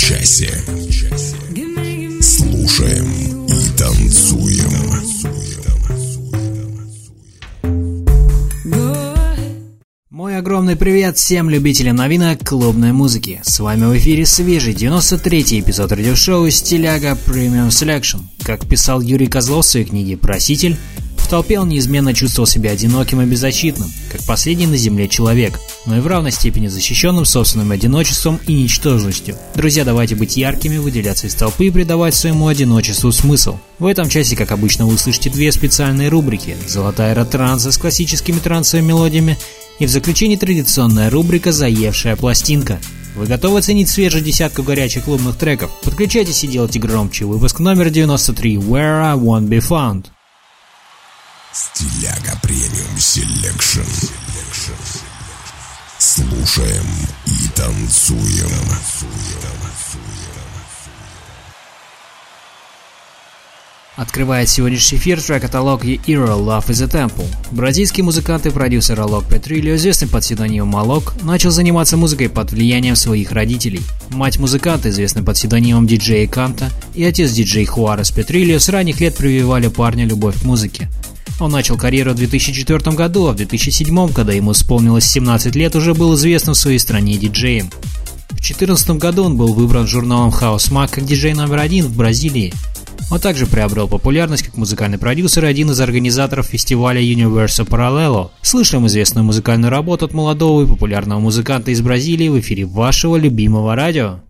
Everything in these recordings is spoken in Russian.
Часе. Слушаем и танцуем. Мой огромный привет всем любителям новинок клубной музыки. С вами в эфире свежий 93-й эпизод радиошоу «Стиляга Premium Selection». Как писал Юрий Козлов в своей книге «Проситель», толпе он неизменно чувствовал себя одиноким и беззащитным, как последний на земле человек, но и в равной степени защищенным собственным одиночеством и ничтожностью. Друзья, давайте быть яркими, выделяться из толпы и придавать своему одиночеству смысл. В этом часе, как обычно, вы услышите две специальные рубрики «Золотая эра транса» с классическими трансовыми мелодиями и в заключении традиционная рубрика «Заевшая пластинка». Вы готовы оценить свежую десятку горячих клубных треков? Подключайтесь и делайте громче. Выпуск номер 93 «Where I Won't Be Found». Стиляга Premium Selection. Слушаем и танцуем. Открывает сегодняшний эфир трек от Alok и IRO Love is a Temple. Бразильский музыкант и продюсер Алок Петрильо, известный под псевдонимом Алок, начал заниматься музыкой под влиянием своих родителей. Мать музыканта, известный под псевдонимом диджея Экканта, и отец диджей Хуарес Петрильо с ранних лет прививали парню любовь к музыке. Он начал карьеру в 2004 году, а в 2007, когда ему исполнилось 17 лет, уже был известным в своей стране диджеем. В 2014 году он был выбран журналом House Mag как диджей номер один в Бразилии. Он также приобрел популярность как музыкальный продюсер и один из организаторов фестиваля Universo Parallelo. Слышим известную музыкальную работу от молодого и популярного музыканта из Бразилии в эфире вашего любимого радио.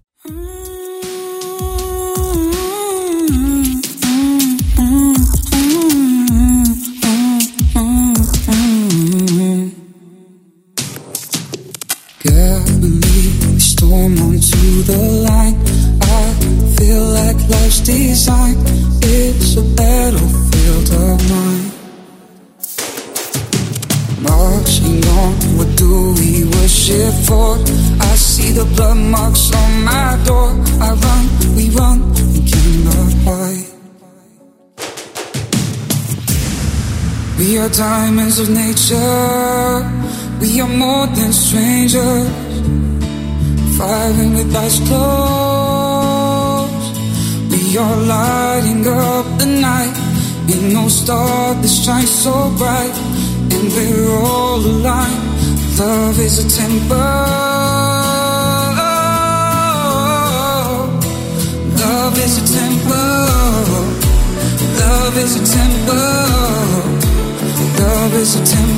The line. I feel like life's design. It's a battlefield of mine. Marching on, what do we worship for? I see the blood marks on my door. I run, we run, we cannot hide. We are diamonds of nature. We are more than strangers. Firing with eyes closed. We are lighting up the night. Ain't no star that shines so bright. And we're all aligned. Love is a temple. Love is a temple. Love is a temple. Love is a temper.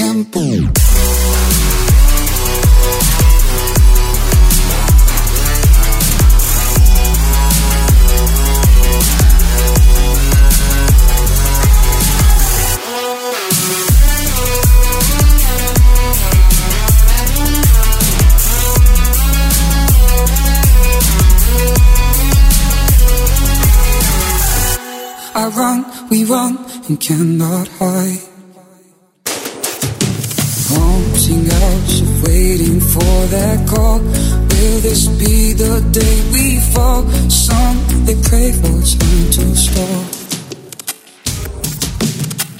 Is. I run, we run, and cannot hide. Will this be the day we fall? Some they pray for time to stop.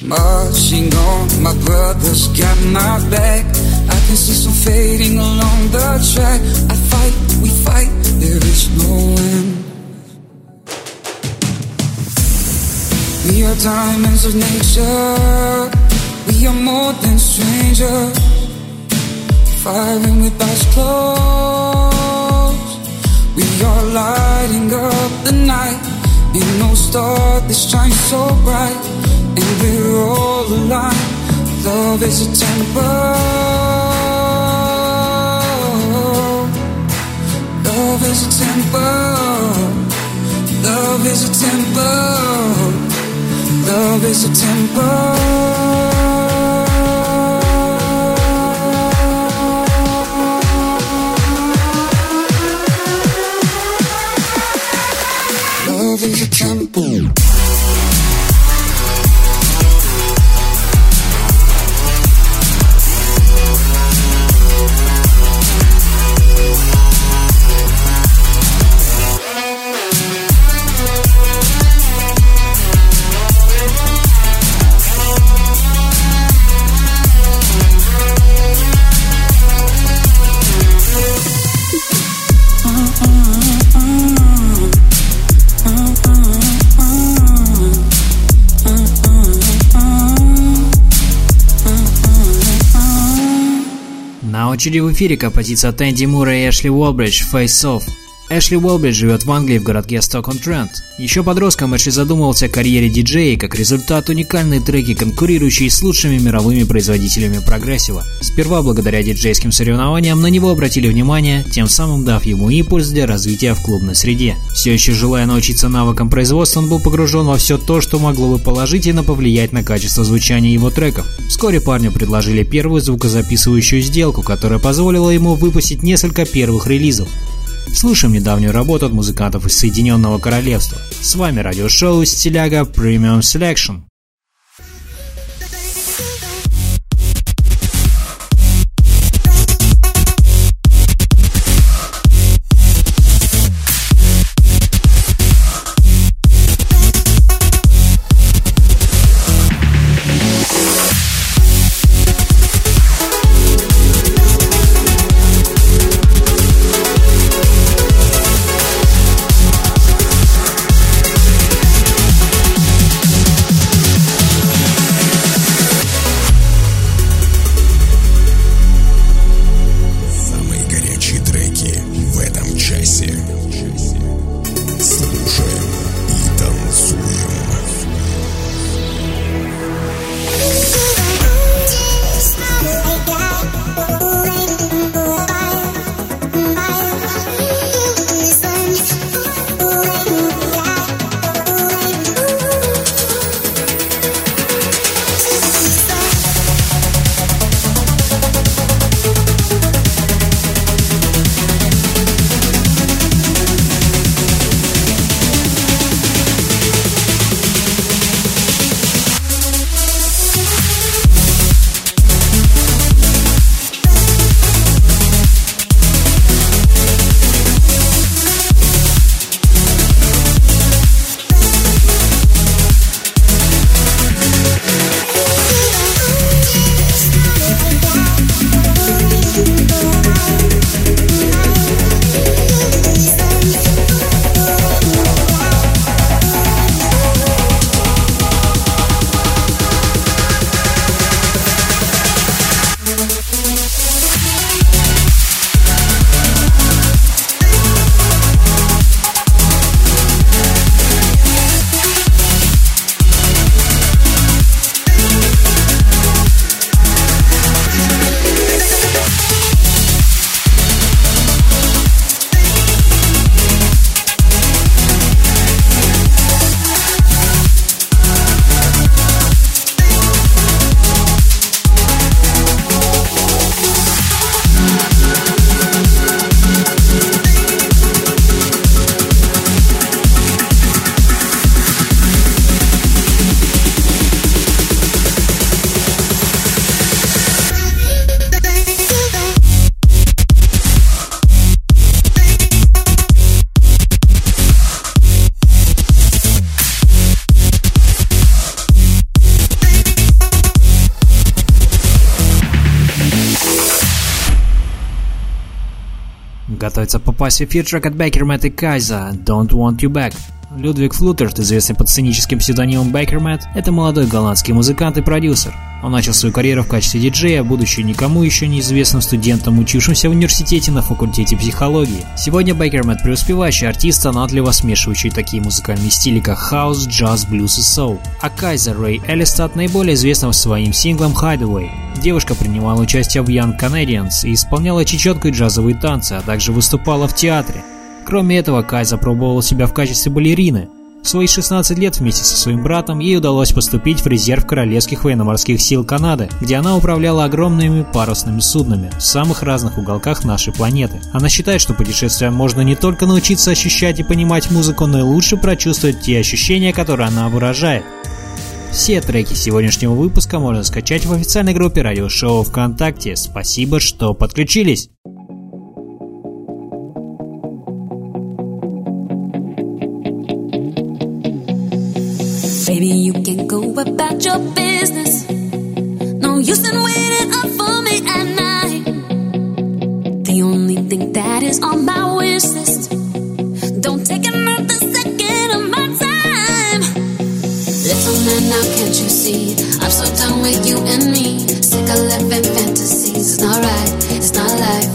Marching on, my brothers got my back. I can see some fading along the track. I fight, we fight, there is no end. We are diamonds of nature. We are more than strangers. Firing with eyes closed. Are lighting up the night. Ain't no star that shines so bright. And we're all aligned. Love is a temple. Love is a temper. Love is a temper. Love is a temper. Очереди в эфире композиция от Энди Мура и Эшли Уолбридж «Face Off». Эшли Уолбридж живет в Англии в городке Сток-он-Трент. Еще подростком Эшли задумывался о карьере диджея как результат уникальные треки, конкурирующие с лучшими мировыми производителями прогрессива. Сперва благодаря диджейским соревнованиям на него обратили внимание, тем самым дав ему импульс для развития в клубной среде. Все еще желая научиться навыкам производства, он был погружен во все то, что могло бы положительно повлиять на качество звучания его треков. Вскоре парню предложили первую звукозаписывающую сделку, которая позволила ему выпустить несколько первых релизов. Слушаем недавнюю работу от музыкантов из Соединенного Королевства. С вами радиошоу «Стиляга Premium Selection». Готовится попасть в эфир трек от Bakermat и Kiesza «Don't Want You Back». Людвиг Флуттерт, известный под сценическим псевдонимом Bakermat, это молодой голландский музыкант и продюсер. Он начал свою карьеру в качестве диджея, будучи никому еще неизвестным студентом, учившимся в университете на факультете психологии. Сегодня Bakermat преуспевающий артист, талантливо смешивающий такие музыкальные стили, как хаус, джаз, блюз и соул. А Кайза Рэй Эллестад наиболее известна своим синглом Hideaway. Девушка принимала участие в Young Canadians и исполняла чечетку и джазовые танцы, а также выступала в театре. Кроме этого, Кайза пробовала себя в качестве балерины – в свои 16 лет вместе со своим братом ей удалось поступить в резерв Королевских военно-морских сил Канады, где она управляла огромными парусными суднами в самых разных уголках нашей планеты. Она считает, что путешествием можно не только научиться ощущать и понимать музыку, но и лучше прочувствовать те ощущения, которые она выражает. Все треки сегодняшнего выпуска можно скачать в официальной группе радиошоу ВКонтакте. Спасибо, что подключились! Can go about your business. No use in waiting up for me at night. The only thing that is on my wish list. Don't take another second of my time. Little man, now can't you see? I'm so done with you and me. Sick of living fantasies. It's not right, it's not life.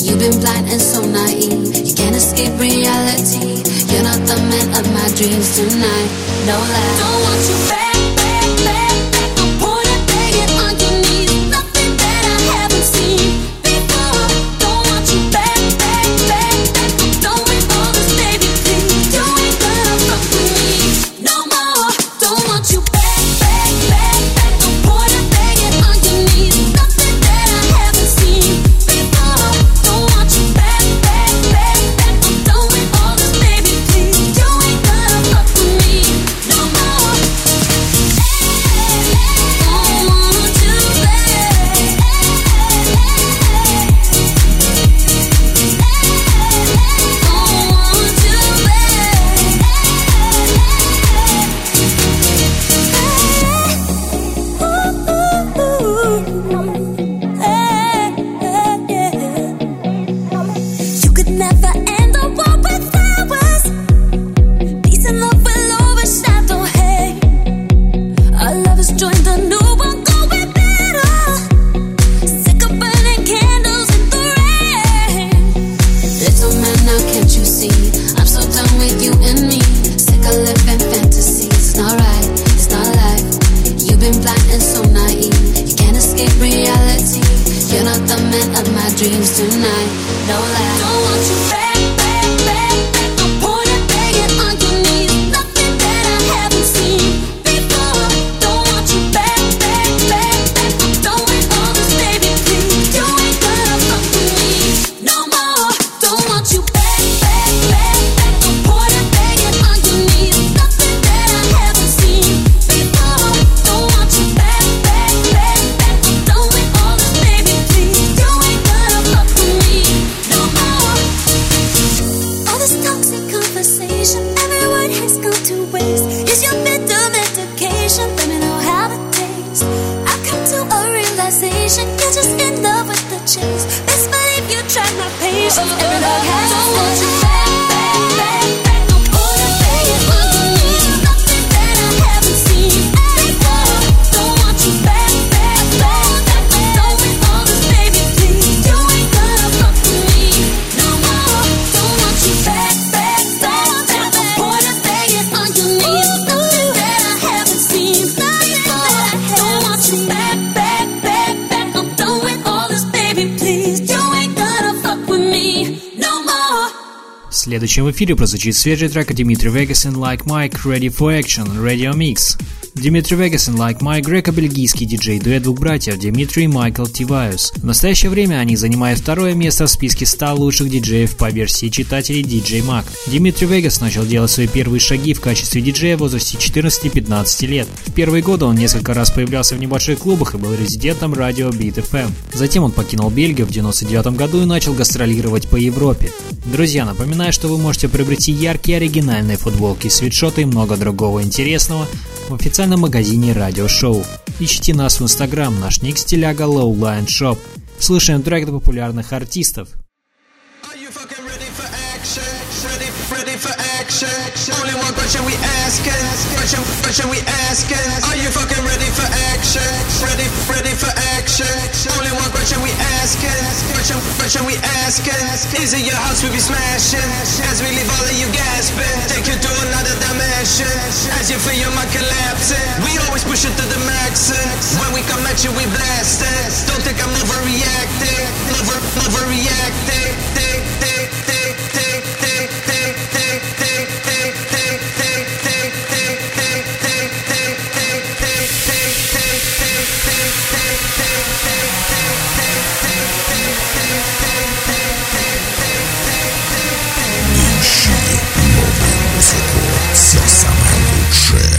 You've been blind and so naive. You can't escape reality. You're not the man of my dreams tonight, no lie. Don't want you back, back, back. эфире прозвучит свежий трек от Дмитрия Vegas and Like Mike Ready for Action Radio Mix. Дмитрий Вегас и Like Mike греко-бельгийский диджей-дуэт двух братьев Дмитрий и Майкл Тивайус. В настоящее время они занимают второе место в списке 100 лучших диджеев по версии читателей DJ Mag. Дмитрий Вегас начал делать свои первые шаги в качестве диджея в возрасте 14-15 лет. В первые годы он несколько раз появлялся в небольших клубах и был резидентом радио Beat FM. Затем он покинул Бельгию в 1999 году и начал гастролировать по Европе. Друзья, напоминаю, что вы можете приобрести яркие оригинальные футболки, свитшоты и много другого интересного в официальном магазине радиошоу. Ищите нас в инстаграм, наш ник стиляга Lowline Shop. Слушаем трек популярных артистов. Only one question we asking, question, question we asking. Are you fucking ready for action? Ready, ready for action. Only one question we asking, question, question we asking. Is it your house we be smashing? As we leave all of you gasping, take you to another dimension. As you feel your mind collapsing, we always push it to the max. When we come at you, we blasting. Don't think I'm overreacting, over, overreacting. samego drzew.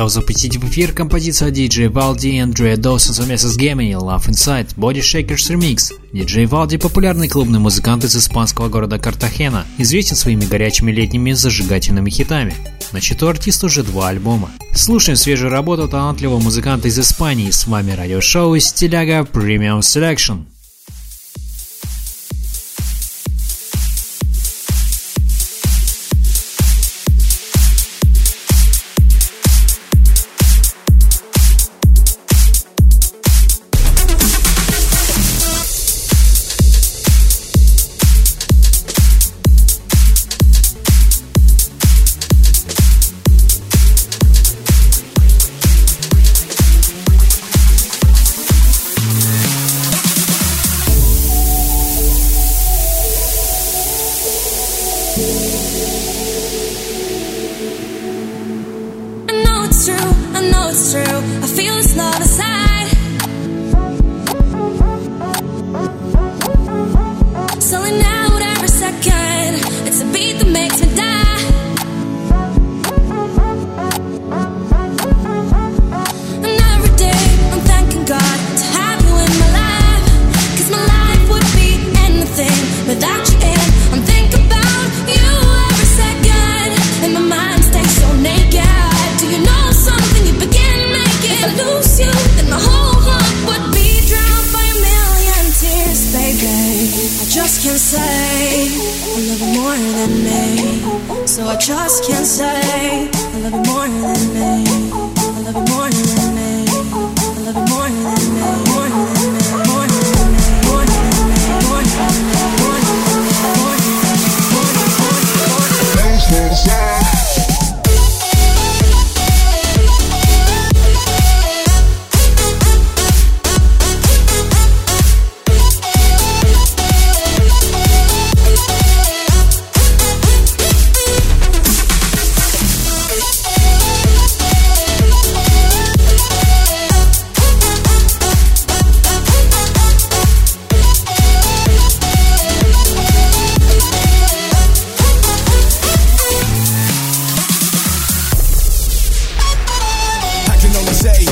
Готов запустить в эфир композицию DJ Valdi и Андрея Доусон совместно с Gemini Love Inside Body Shakers Remix. DJ Valdi – популярный клубный музыкант из испанского города Картахена, известен своими горячими летними зажигательными хитами. На счету артиста уже два альбома. Слушаем свежую работу талантливого музыканта из Испании. С вами радиошоу Стиляга Premium Selection.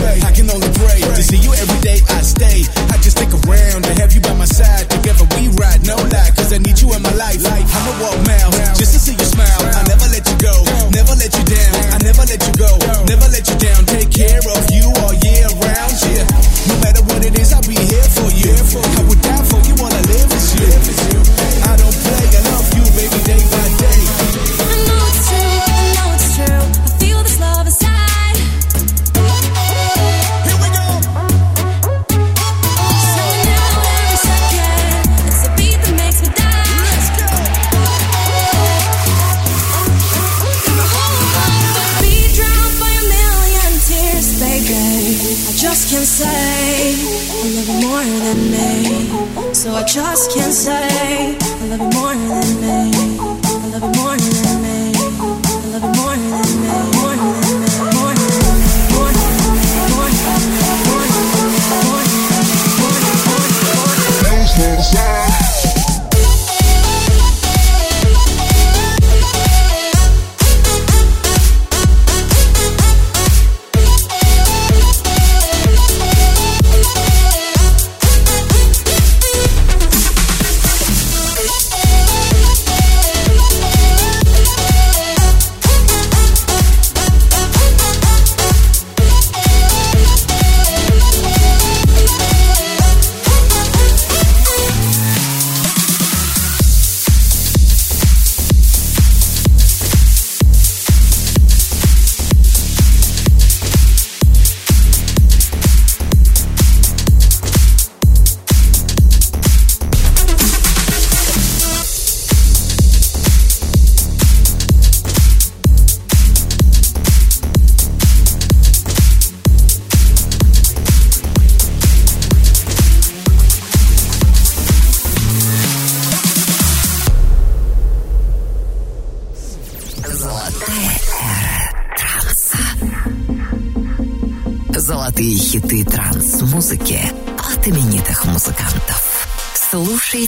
way. I can only pray to see you every day. I stay. I just stick around to have you by my side. Together we ride, no lie, cause I need you in my life. I'ma walk miles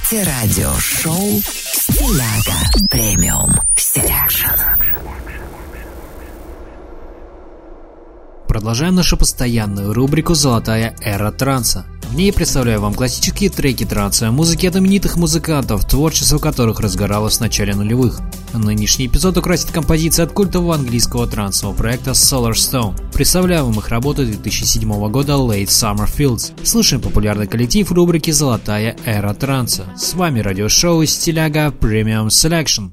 слушаете радиошоу продолжаем нашу постоянную рубрику «Золотая эра транса». В ней представляю вам классические треки трансовой музыки от знаменитых музыкантов, творчество которых разгоралось в начале нулевых. Нынешний эпизод украсит композиция от культового английского трансового проекта Solar Stone. Представляю вам их работу 2007 года Late Summer Fields. Слушаем популярный коллектив рубрики «Золотая эра транса». С вами радиошоу «Стиляга Premium Selection».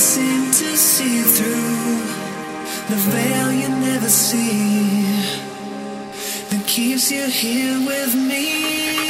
Seem to see through The veil you never see That keeps you here with me.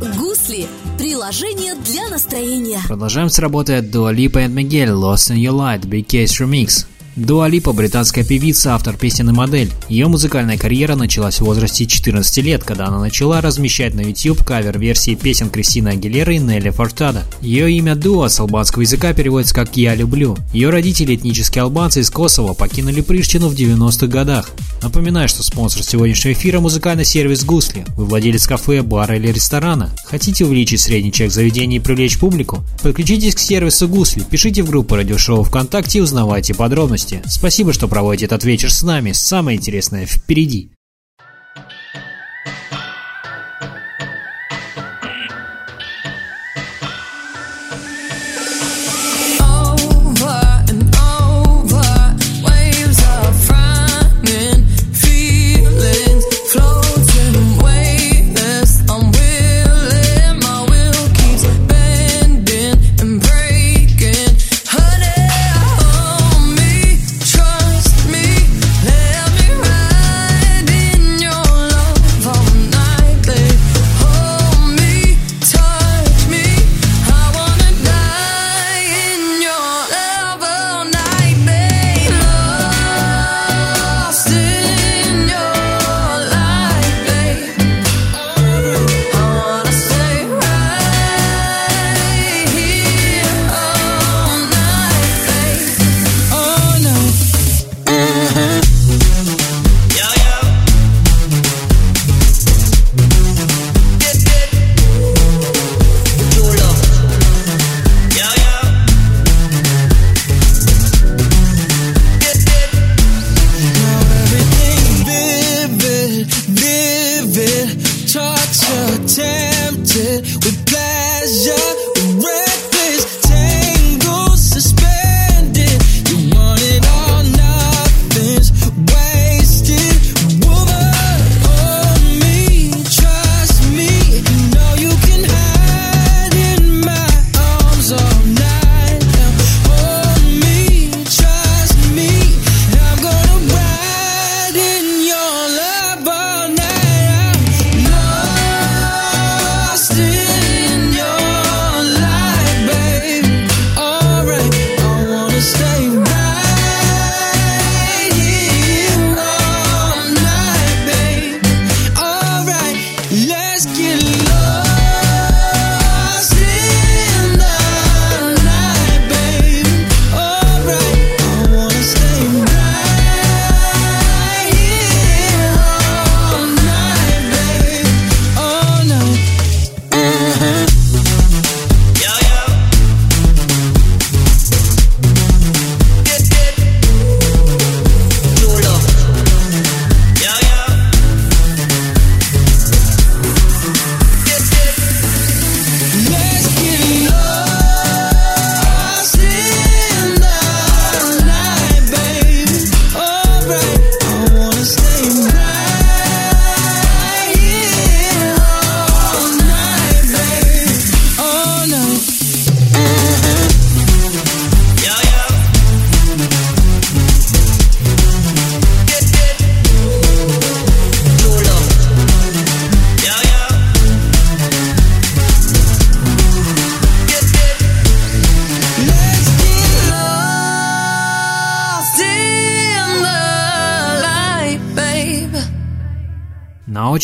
«Гусли» – приложение для настроения. Продолжаем с работы от Dua Lipa and Miguel Lost in Your Light Big Case Remix. Дуа Липа – британская певица, автор песен и модель. Ее музыкальная карьера началась в возрасте 14 лет, когда она начала размещать на YouTube кавер-версии песен Кристины Агилеры и Нелли Фортада. Ее имя Дуа с албанского языка переводится как «Я люблю». Ее родители, этнические албанцы из Косово, покинули Приштину в 90-х годах. Напоминаю, что спонсор сегодняшнего эфира – музыкальный сервис «Гусли». Вы владелец кафе, бара или ресторана. Хотите увеличить средний чек заведения и привлечь публику? Подключитесь к сервису «Гусли», пишите в группу радиошоу ВКонтакте и узнавайте подробности новости. Спасибо, что проводите этот вечер с нами. Самое интересное впереди.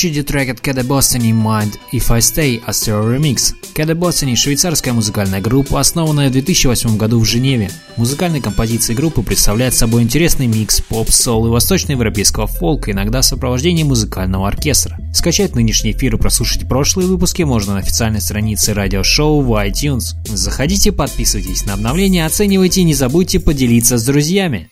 Очереди трек от Кеда Boston Mind If I Stay Astro Remix. Кеда Boston – швейцарская музыкальная группа, основанная в 2008 году в Женеве. Музыкальные композиции группы представляют собой интересный микс поп, сол и восточноевропейского фолка, иногда в сопровождении музыкального оркестра. Скачать нынешний эфир и прослушать прошлые выпуски можно на официальной странице радиошоу в iTunes. Заходите, подписывайтесь на обновления, оценивайте и не забудьте поделиться с друзьями.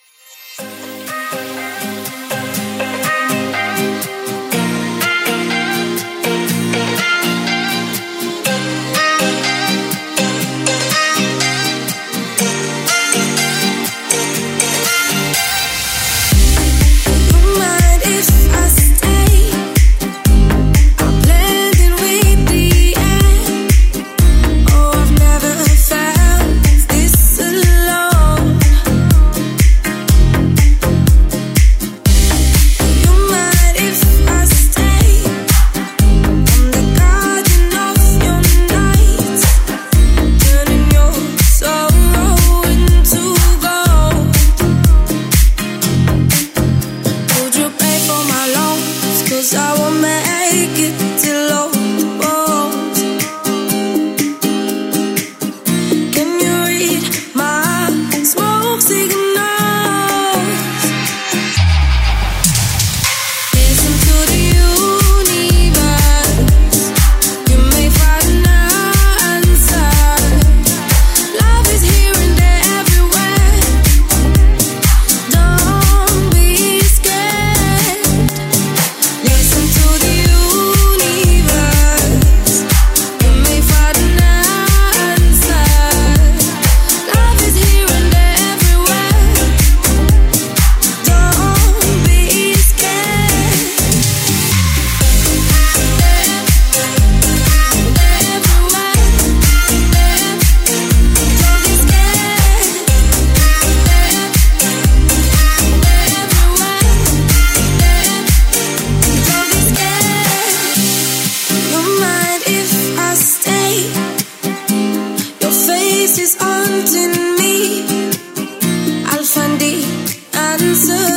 to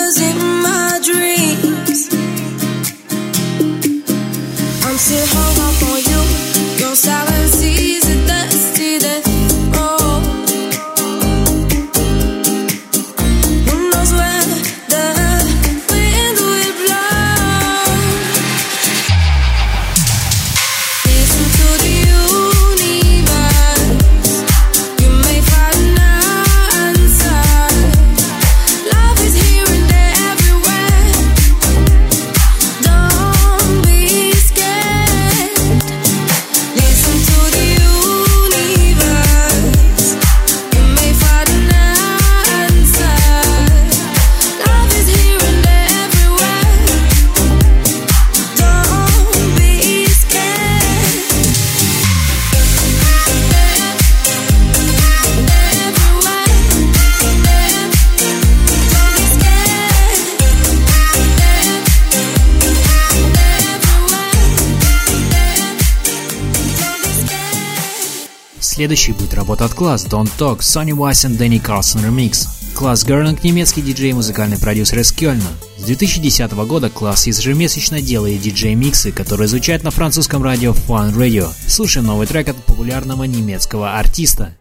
от класс Don't Talk, Sonny Wise and Danny Carlson Remix. Класс Герлинг – немецкий диджей и музыкальный продюсер из Кёльна. С 2010 года класс ежемесячно делает диджей-миксы, которые звучат на французском радио Fun Radio. Слушаем новый трек от популярного немецкого артиста.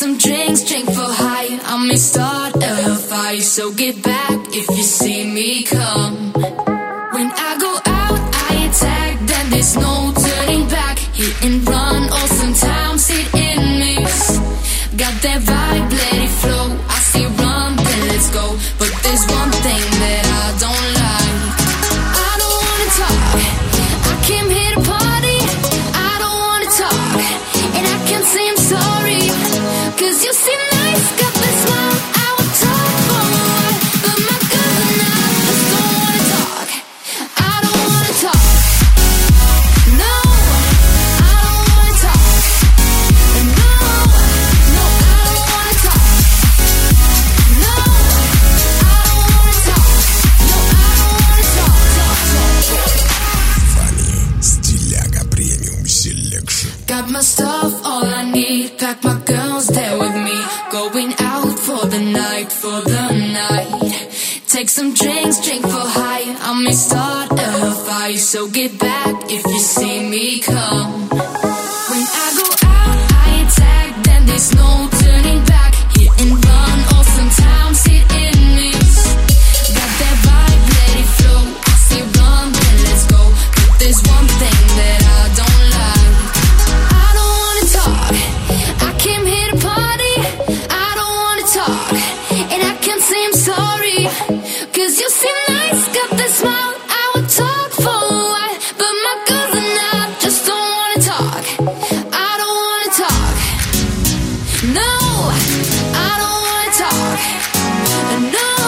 Some drinks, drink for high. I may start a fight, so get back if you see me come. When I go out, I attack, then there's no the for the night. Take some drinks, drink for high. I may start a fight, so get back if you see me come. When I go out, I attack, then there's no No, I don't wanna talk. No,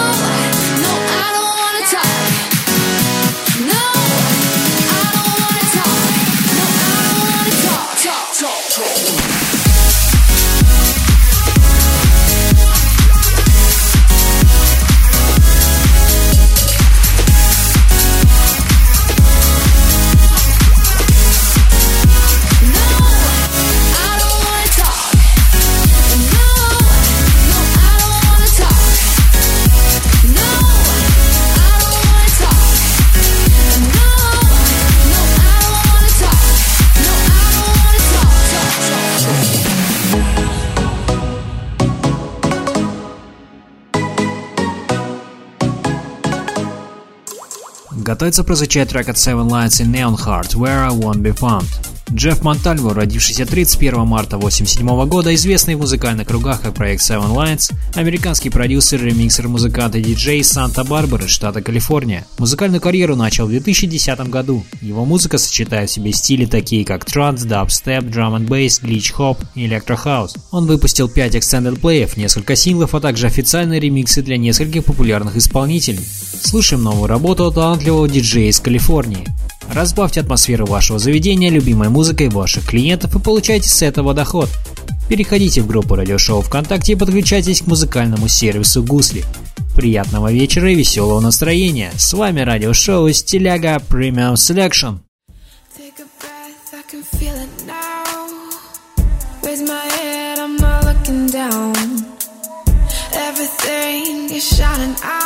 Готовится прозвучать трек от Seven Lions и Neonheart «Where I Won't Be Found». Джефф Монтальво, родившийся 31 марта 1987 года, известный в музыкальных кругах как проект Seven Lions, американский продюсер, ремиксер, музыкант и диджей из Санта-Барбары, штата Калифорния. Музыкальную карьеру начал в 2010 году. Его музыка сочетает в себе стили такие как транс, дабстеп, drum and bass, glitch hop и электрохаус. Он выпустил 5 extended плеев, несколько синглов, а также официальные ремиксы для нескольких популярных исполнителей. Слушаем новую работу от талантливого диджея из Калифорнии. Разбавьте атмосферу вашего заведения любимой музыкой ваших клиентов и получайте с этого доход. Переходите в группу радиошоу ВКонтакте и подключайтесь к музыкальному сервису Гусли. Приятного вечера и веселого настроения. С вами радиошоу Стиляга Premium Selection. Everything is shining out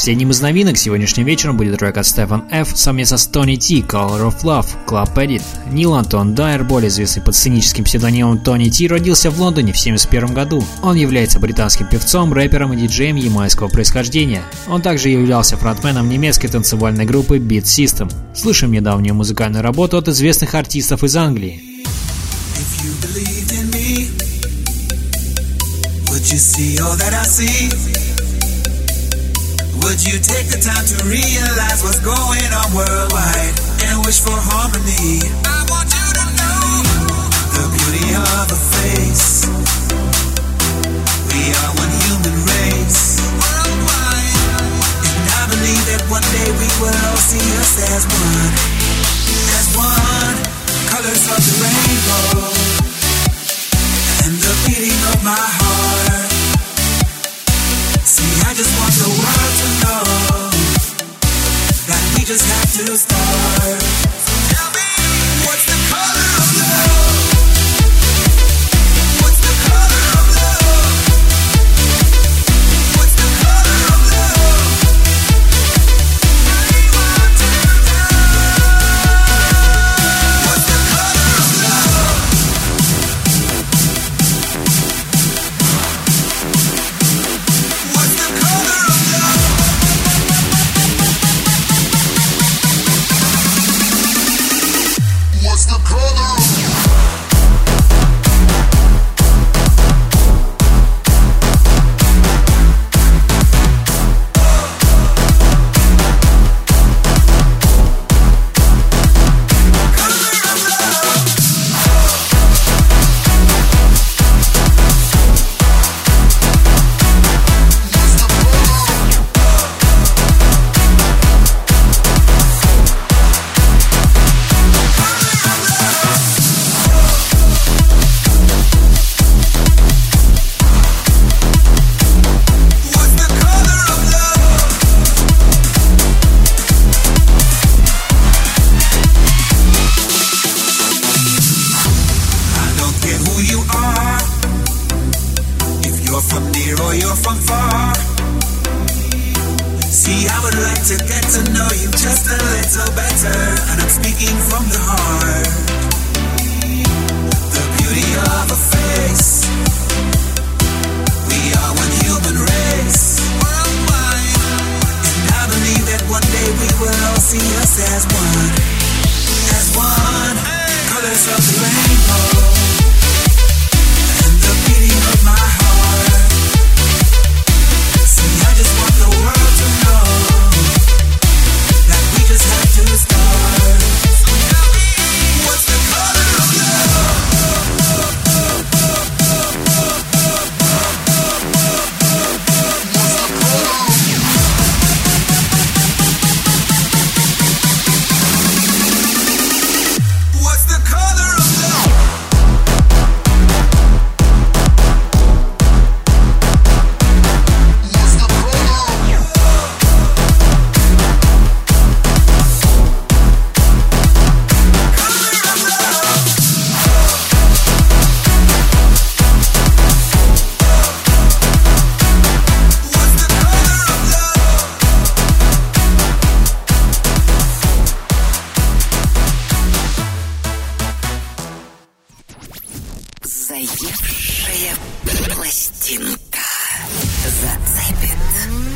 Последним из новинок сегодняшним вечером будет трек от Стефан Ф. совместно с Тони Ти Color of Love Club Edit. Нил Антон Дайер, более известный под сценическим псевдонимом Тони Ти, родился в Лондоне в 1971 году. Он является британским певцом, рэпером и диджеем ямайского происхождения. Он также являлся фронтменом немецкой танцевальной группы Beat System. Слышим недавнюю музыкальную работу от известных артистов из Англии. Would you see all that I see? Would you take the time to realize what's going on worldwide and wish for harmony? I want you to know the beauty of a face. We are one human race worldwide, and I believe that one day we will all see us as one, as one. Colors of the rainbow and the beating of my heart. Just want the world to know that we just have to start.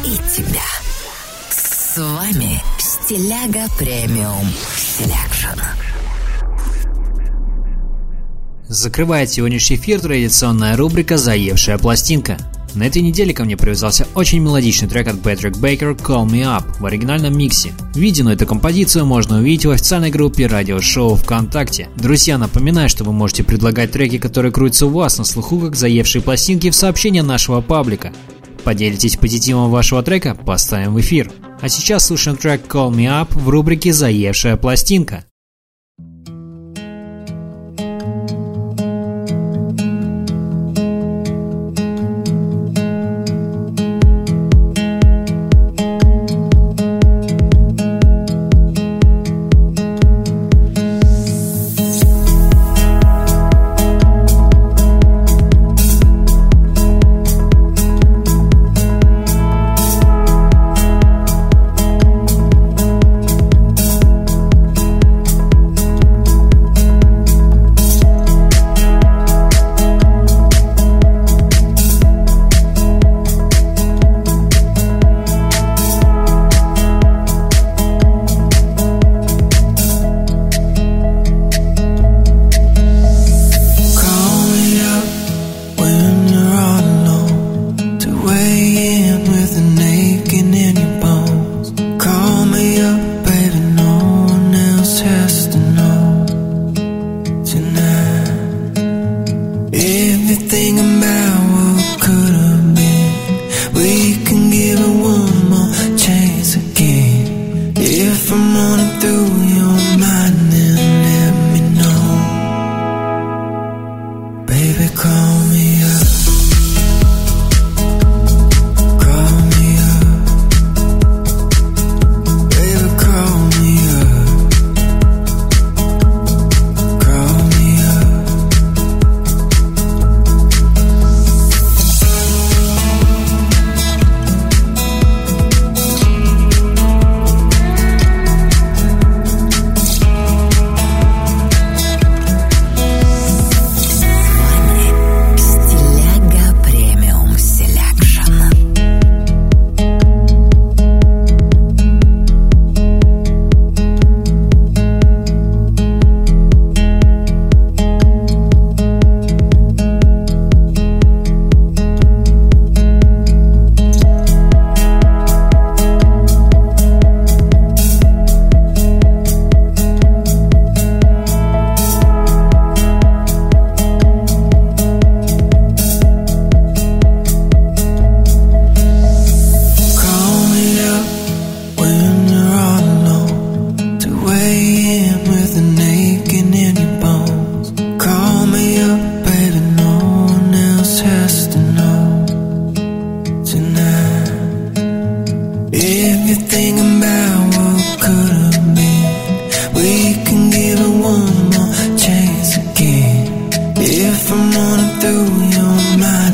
И тебя. С вами Стиляга Premium Selection. Закрывает сегодняшний эфир традиционная рубрика «Заевшая пластинка». На этой неделе ко мне привязался очень мелодичный трек от Патрик Бейкер «Call Me Up» в оригинальном миксе. Видео на эту композицию можно увидеть в официальной группе радиошоу ВКонтакте. Друзья, напоминаю, что вы можете предлагать треки, которые крутятся у вас на слуху, как заевшие пластинки в сообщения нашего паблика. Поделитесь позитивом вашего трека, поставим в эфир. А сейчас слушаем трек «Call Me Up» в рубрике «Заевшая пластинка». if I'm running through your mind.